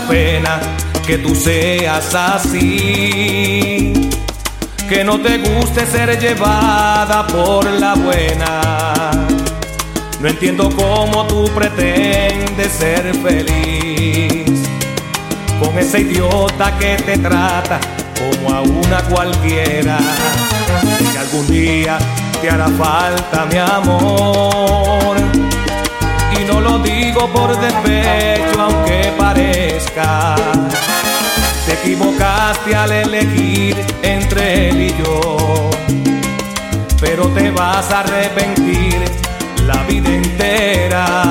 pena que tú seas así. Que no te guste ser llevada por la buena. No entiendo cómo tú pretendes ser feliz con ese idiota que te trata como a una cualquiera. Que algún día te hará falta mi amor. No lo digo por despecho, aunque parezca. Te equivocaste al elegir entre él y yo. Pero te vas a arrepentir la vida entera.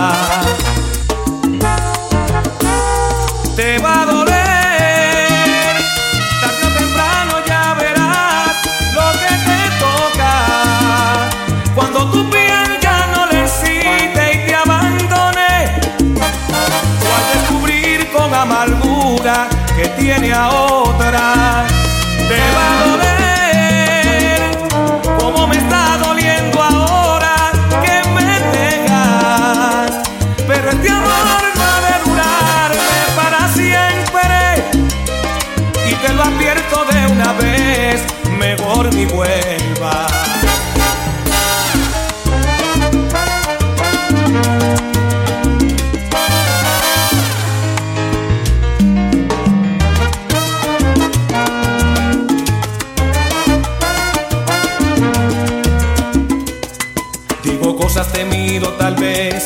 Digo cosas te miro tal vez,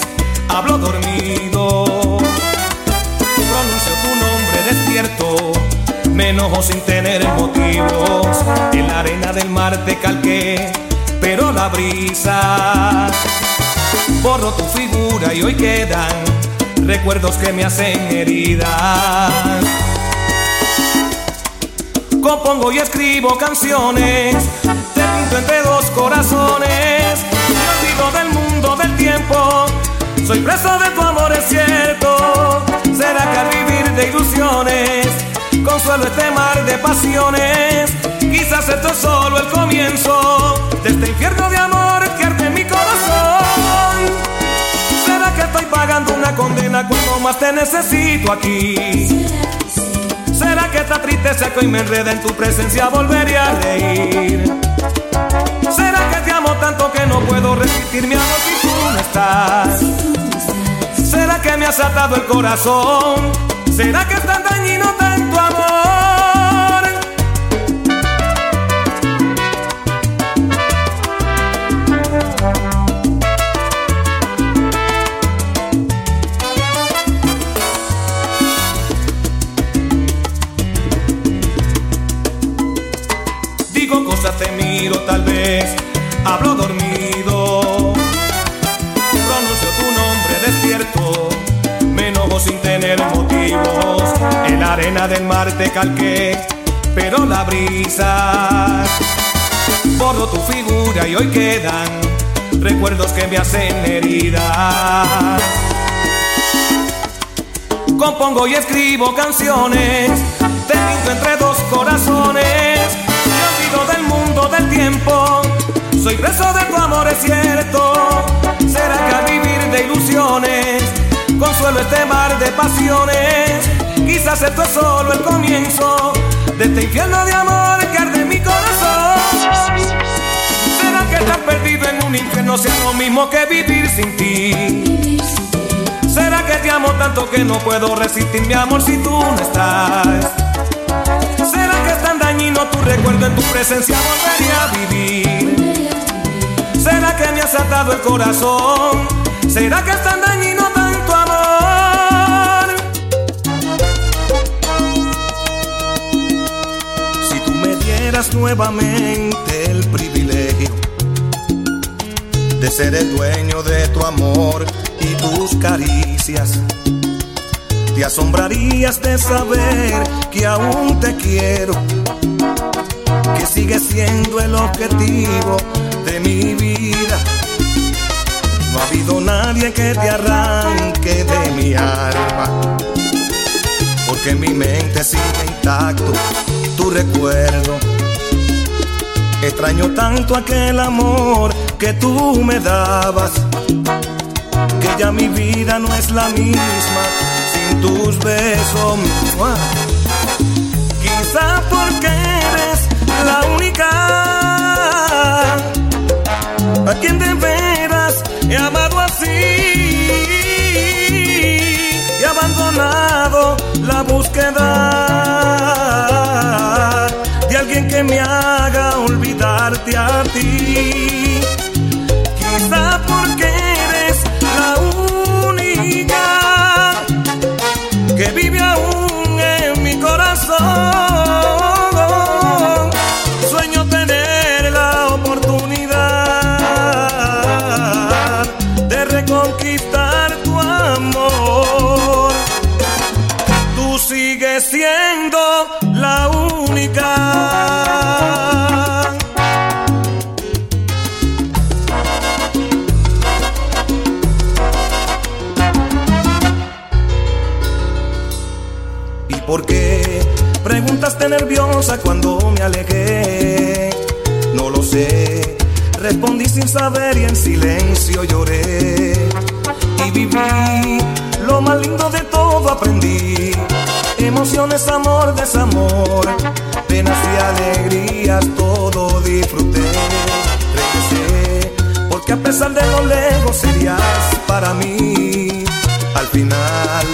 hablo dormido. Pronuncio tu nombre despierto, me enojo sin tener motivos. En la arena del mar te calqué, pero la brisa borro tu figura y hoy quedan recuerdos que me hacen heridas. Compongo y escribo canciones, te pinto entre dos corazones. Soy preso de tu amor, es cierto. ¿Será que al vivir de ilusiones, consuelo este mar de pasiones? Quizás esto es solo el comienzo de este infierno de amor que arde en mi corazón. ¿Será que estoy pagando una condena cuando más te necesito aquí? ¿Será que esta tristeza que hoy me enreda en tu presencia volvería a reír? ¿Será que te amo tanto que no puedo resistir mi amor si tú no estás? ¿Será que me has atado el corazón? ¿Será que es tan dañino tanto amor? Digo cosas, te miro tal vez, hablo dormido. Nombre despierto, me enojo sin tener motivos. En la arena del mar te calqué, pero la brisa borro tu figura y hoy quedan recuerdos que me hacen heridas. Compongo y escribo canciones, te pinto entre dos corazones. Me del mundo del tiempo, soy preso de tu amor, es cierto. ¿Será que al vivir de ilusiones, consuelo este mar de pasiones? Quizás esto es solo el comienzo de este infierno de amor que arde en mi corazón. ¿Será que estás perdido en un infierno sea lo mismo que vivir sin ti? ¿Será que te amo tanto que no puedo resistir mi amor si tú no estás? ¿Será que es tan dañino tu recuerdo en tu presencia volvería a vivir? ¿Será que me has atado el corazón? ¿Será que es tan dañino tanto amor? Si tú me dieras nuevamente el privilegio de ser el dueño de tu amor y tus caricias, te asombrarías de saber que aún te quiero, que sigues siendo el objetivo de mi vida. No ha habido nadie que te arranque de mi alma, porque mi mente sigue intacto tu recuerdo. Extraño tanto aquel amor que tú me dabas, que ya mi vida no es la misma sin tus besos. Quizá porque eres la única a quien de la búsqueda de alguien que me haga olvidarte a ti. Nerviosa cuando me alejé? No lo sé, respondí sin saber y en silencio lloré. Y viví lo más lindo de todo aprendí. Emociones, amor, desamor, penas y alegrías, todo disfruté. Regresé, porque a pesar de lo lejos serías para mí. Al final,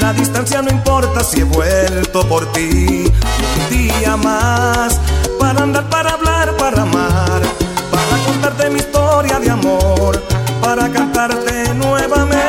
la distancia no importa si he vuelto por ti. Un día más, para andar, para hablar, para amar, para contarte mi historia de amor, para cantarte nuevamente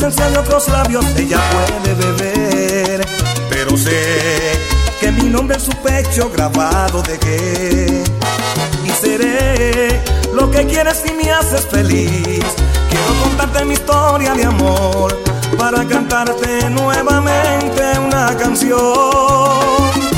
de otros labios ella puede beber, pero sé que mi nombre en su pecho grabado dejé y seré lo que quieres y me haces feliz. Quiero contarte mi historia de amor para cantarte nuevamente una canción.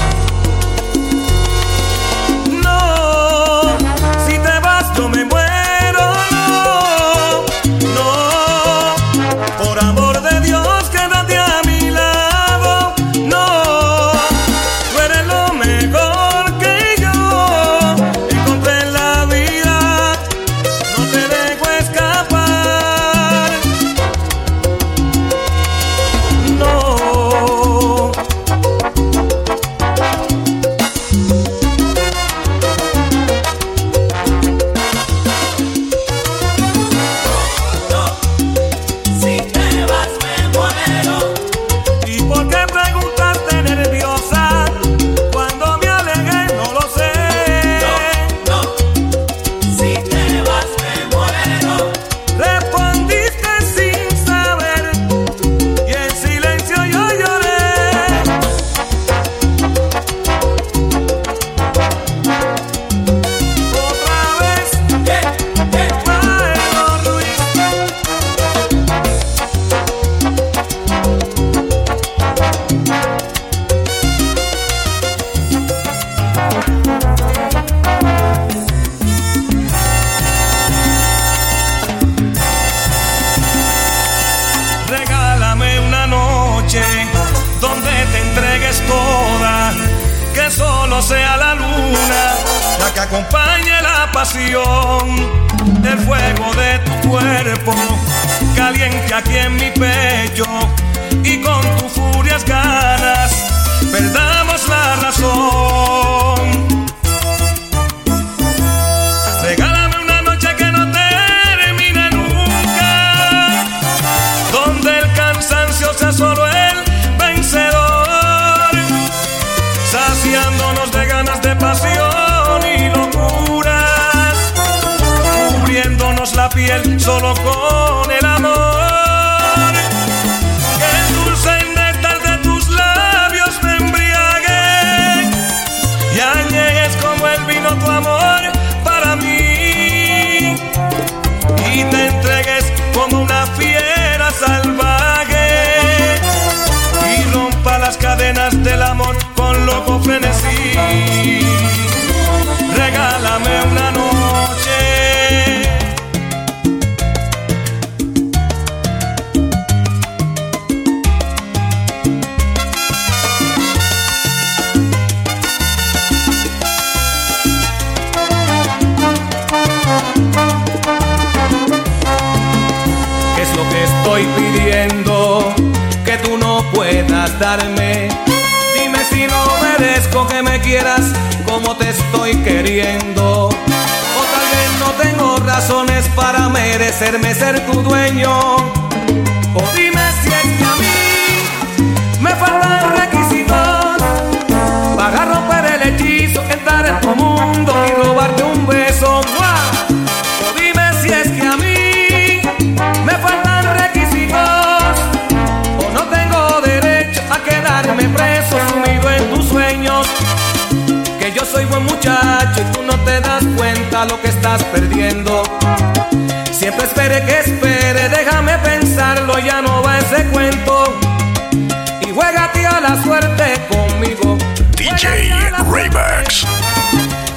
Solo sea la luna la que acompañe la pasión, el fuego de tu cuerpo caliente aquí en mi pecho y con tus furias ganas perdamos la razón. Solo con el que me quieras como te estoy queriendo. O tal vez no tengo razones para merecerme ser tu dueño. perdiendo. Siempre espere que espere, déjame pensarlo, ya no va ese cuento. Y juégate a la suerte conmigo. DJ Raybax.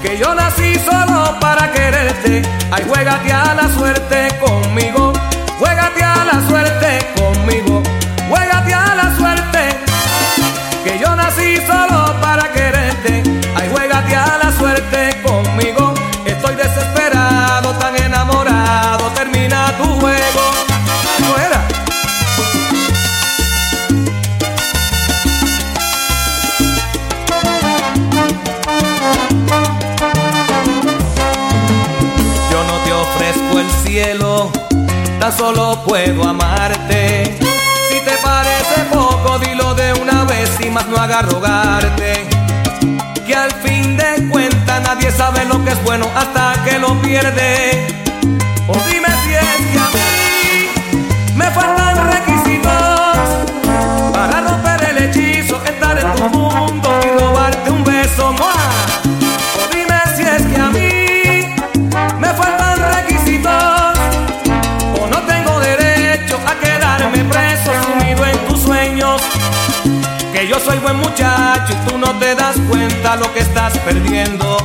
Que yo nací solo para quererte. Ay, juégate a la suerte conmigo solo puedo amarte. Si te parece poco, dilo de una vez y más no haga rogarte. Que al fin de cuentas nadie sabe lo que es bueno hasta que lo pierde. soy buen muchacho y tú no te das cuenta lo que estás perdiendo.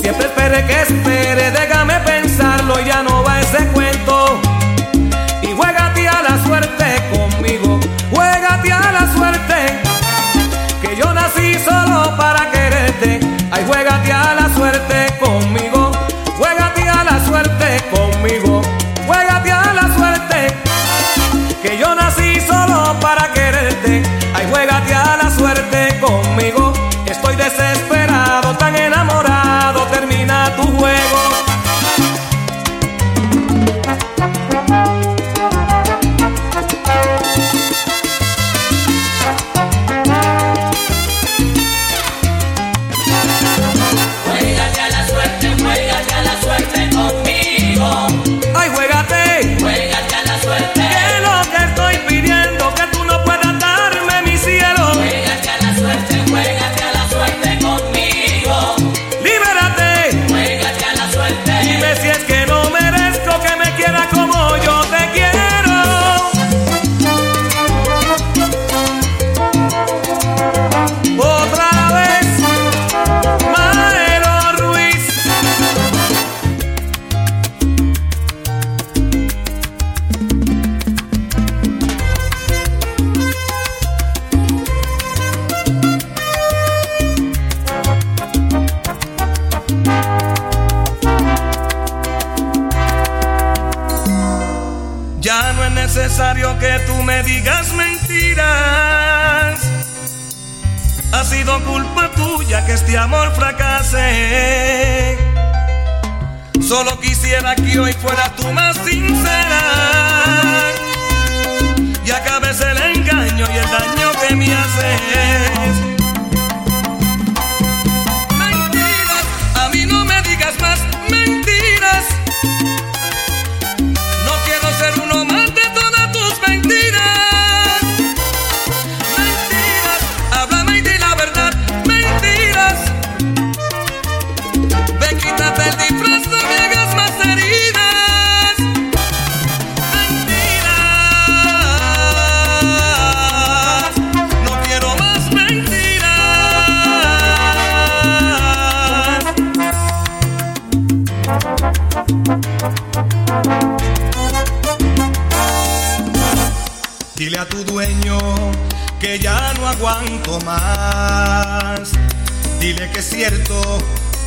Siempre esperé que espere, déjame pensarlo, y ya no va ese cuento. conmigo.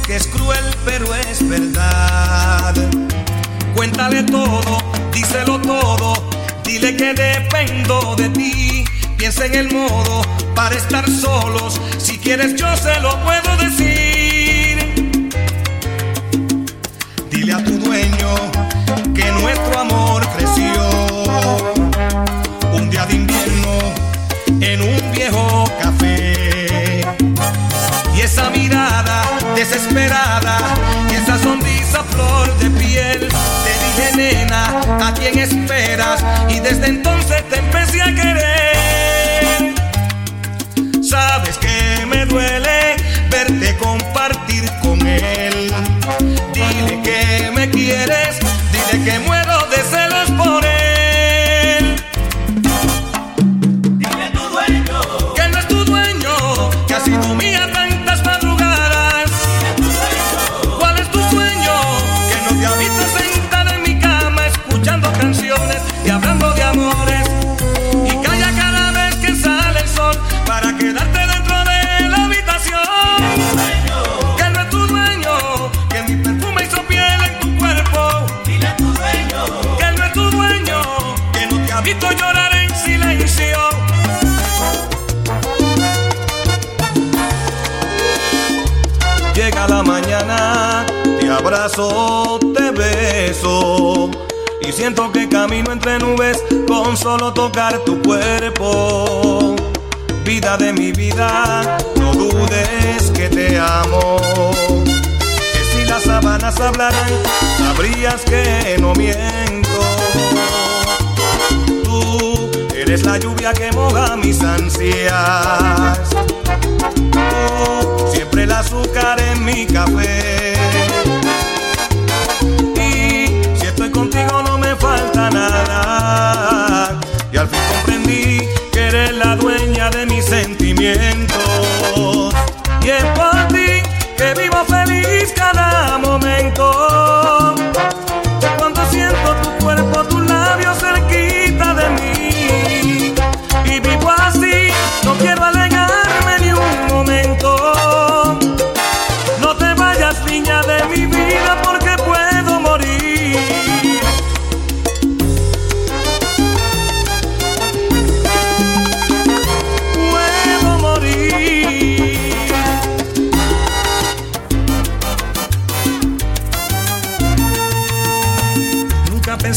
Que es cruel, pero es verdad. Cuéntale todo, díselo todo, dile que dependo de ti. Piensa en el modo para estar solos, si quieres yo se lo puedo decir. Dile a tu dueño que nuestro amor creció un día de invierno en un viejo café. Esa mirada desesperada y esa sonrisa flor de piel, te dije nena, ¿a quién esperas? Y desde entonces te empecé a querer. Sabes que me duele verte compartir con él. Dile que me quieres, dile que muero siento que camino entre nubes con solo tocar tu cuerpo. Vida de mi vida, no dudes que te amo. Que si las sábanas hablaran, sabrías que no miento. Tú eres la lluvia que moja mis ansias. Tú, siempre el azúcar en mi café.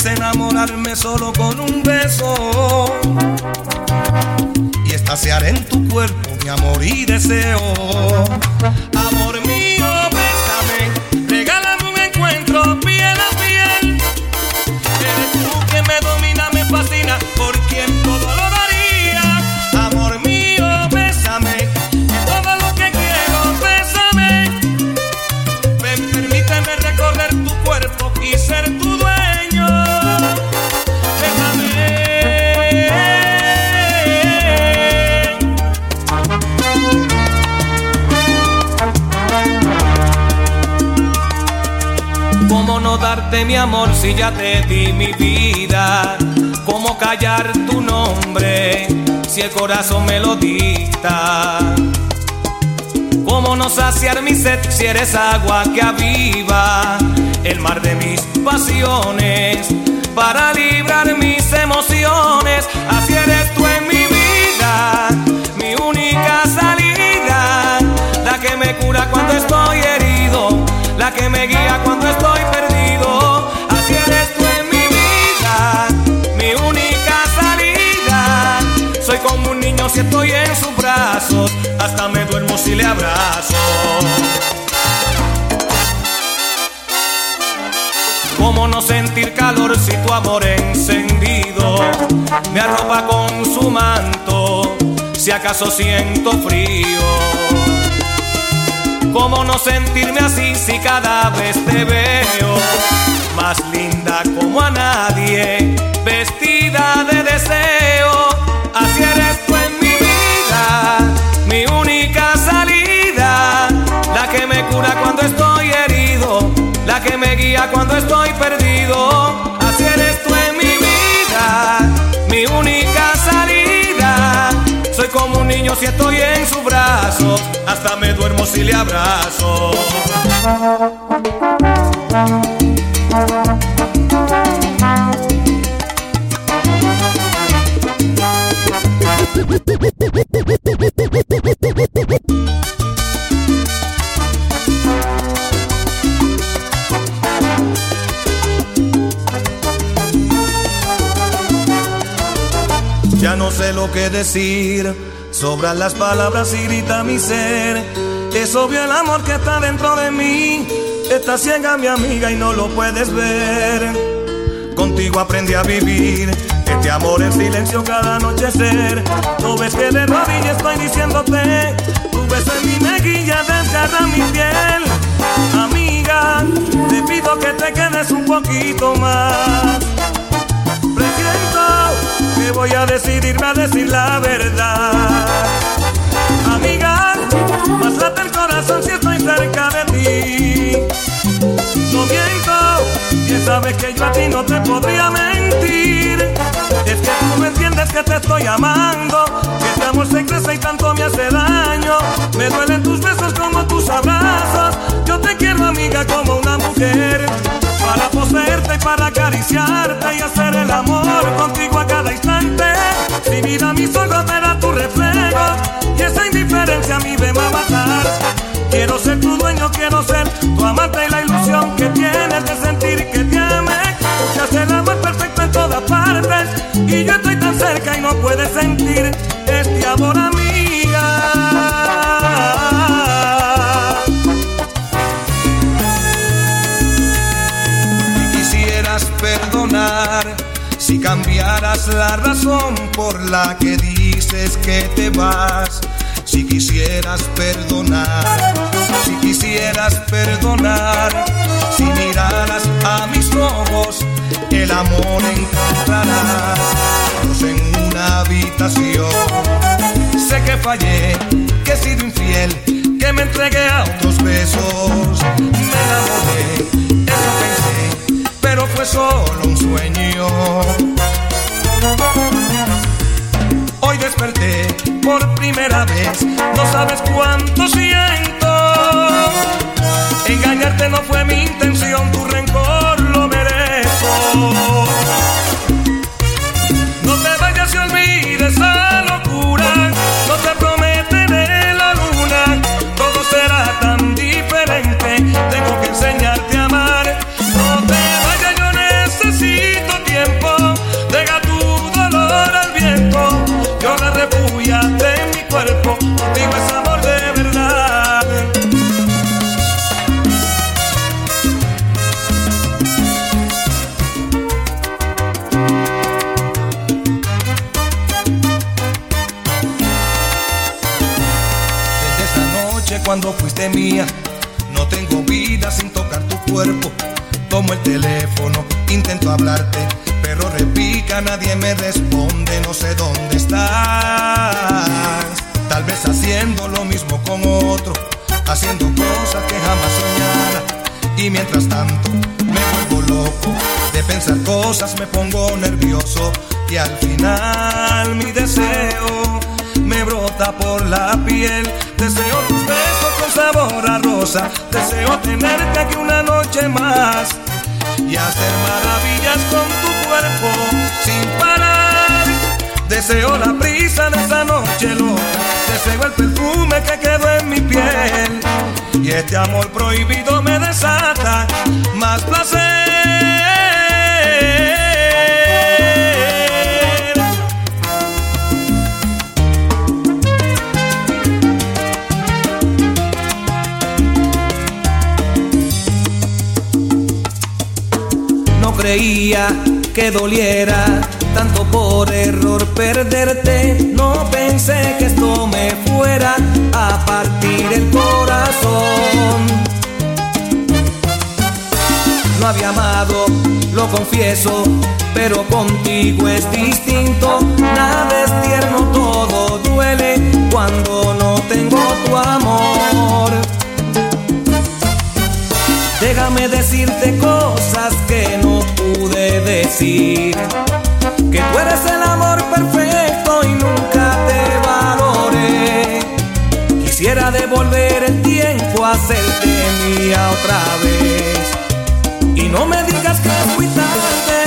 Enamorarme solo con un beso y estaciar en tu cuerpo mi amor y deseo. Amor mío, bésame, regálame un encuentro piel a piel. Eres tú que me domina, me fascina, por quien todo lo daría. Amor mío, bésame, todo lo que quiero, bésame. Permíteme recorrer tu cuerpo y ser tu darte mi amor si ya te di mi vida? ¿Cómo callar tu nombre si el corazón me lo dicta? ¿Cómo no saciar mi sed si eres agua que aviva el mar de mis pasiones para librar mis emociones? Así eres tú en mi vida, mi única salida, la que me cura cuando estoy herido, la que me guía cuando estoy perdido. Si estoy en sus brazos, hasta me duermo si le abrazo. ¿Cómo no sentir calor si tu amor encendido me arropa con su manto? Si acaso siento frío. ¿Cómo no sentirme así si cada vez te veo más linda como a nadie, estoy perdido, así eres tú en mi vida, mi única salida. Soy como un niño si estoy en su brazo, hasta me duermo si le abrazo. Decir, sobran las palabras y grita mi ser. Es obvio el amor que está dentro de mí, está ciega mi amiga y no lo puedes ver. Contigo aprendí a vivir este amor en silencio cada anochecer. No ves que de rodillas estoy diciéndote, tu beso en mi mejilla desgarra mi piel. Amiga, te pido que te quedes un poquito más. Voy a decidirme a decir la verdad. Amiga, más late el corazón si estoy cerca de ti. No miento, bien sabes que yo a ti no te podría mentir. Es que tú no entiendes que te estoy amando, que este amor se crece y tanto me hace daño. Me duelen tus besos como tus abrazos. Yo te quiero, amiga, como una mujer. Para poseerte y para acariciarte y hacer el amor contigo a cada instante. Si vida mis ojos verá tu reflejo y esa indiferencia a mí me va a matar. Quiero ser tu dueño, quiero ser tu amante y la ilusión que tienes de sentir que te ame. Hace el amor perfecto en todas partes y yo estoy tan cerca y no puedes sentir este amor amiga. La razón por la que dices que te vas. Si quisieras perdonar, si quisieras perdonar, si miraras a mis ojos, el amor encontrarás. Dos en una habitación. Sé que fallé, que he sido infiel, que me entregué a otros besos. Me enamoré, eso pensé, pero fue solo un sueño. Hoy desperté por primera vez, no sabes cuánto siento. Engañarte no fue mi intención, tu rencor lo merezco. Mía, no tengo vida sin tocar tu cuerpo. Tomo el teléfono, intento hablarte, pero repica, nadie me responde, no sé dónde estás. Tal vez haciendo lo mismo con otro, haciendo cosas que jamás soñara. Y mientras tanto me vuelvo loco de pensar cosas, me pongo nervioso y al final mi deseo me brota por la piel. Deseo tus besos con sabor a rosa. Deseo tenerte aquí una noche más y hacer maravillas con tu cuerpo sin parar. Deseo la brisa de esa noche loca. Deseo el perfume que quedó en mi piel. Y este amor prohibido me desata más placer. Creía que doliera tanto por error perderte. No pensé que esto me fuera a partir el corazón. No había amado, lo confieso, pero contigo es distinto. Nada es tierno, todo duele cuando no tengo tu amor. Déjame decirte cosas que no pude decir que tú eres el amor perfecto y nunca te valoré. Quisiera devolver el tiempo, a hacerte mía otra vez. Y no me digas que fui tarde.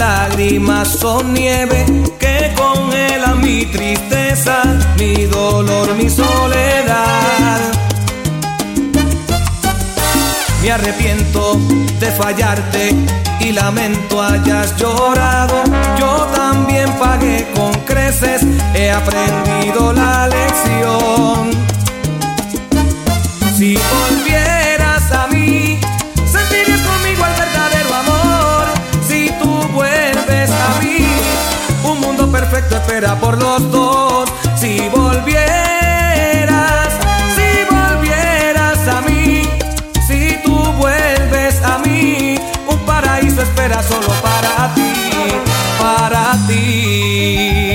lágrimas son nieve que congela mi tristeza, mi dolor, mi soledad. Me arrepiento de fallarte y lamento hayas llorado. Yo también pagué con creces, he aprendido la lección. espera por los dos. Si volvieras, si volvieras a mí, si tú vuelves a mí, un paraíso espera solo para ti, para ti.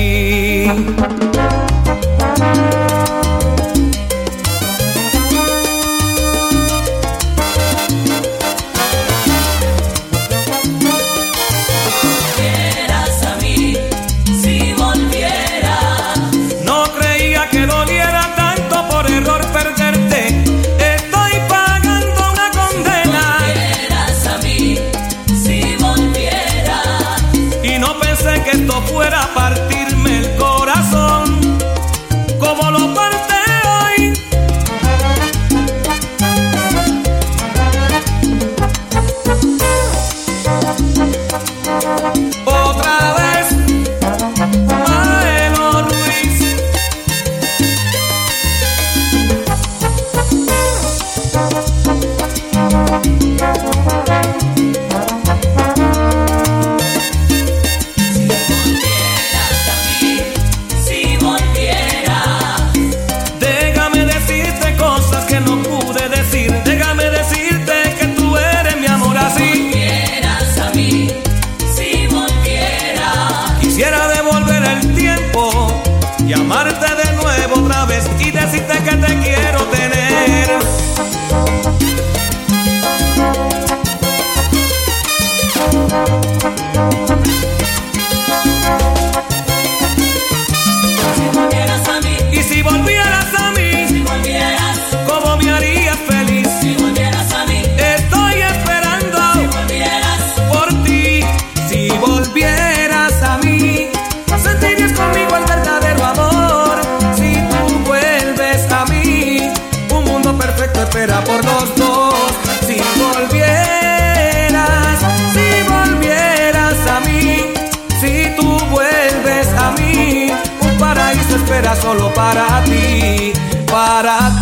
amarte para ti, para ti.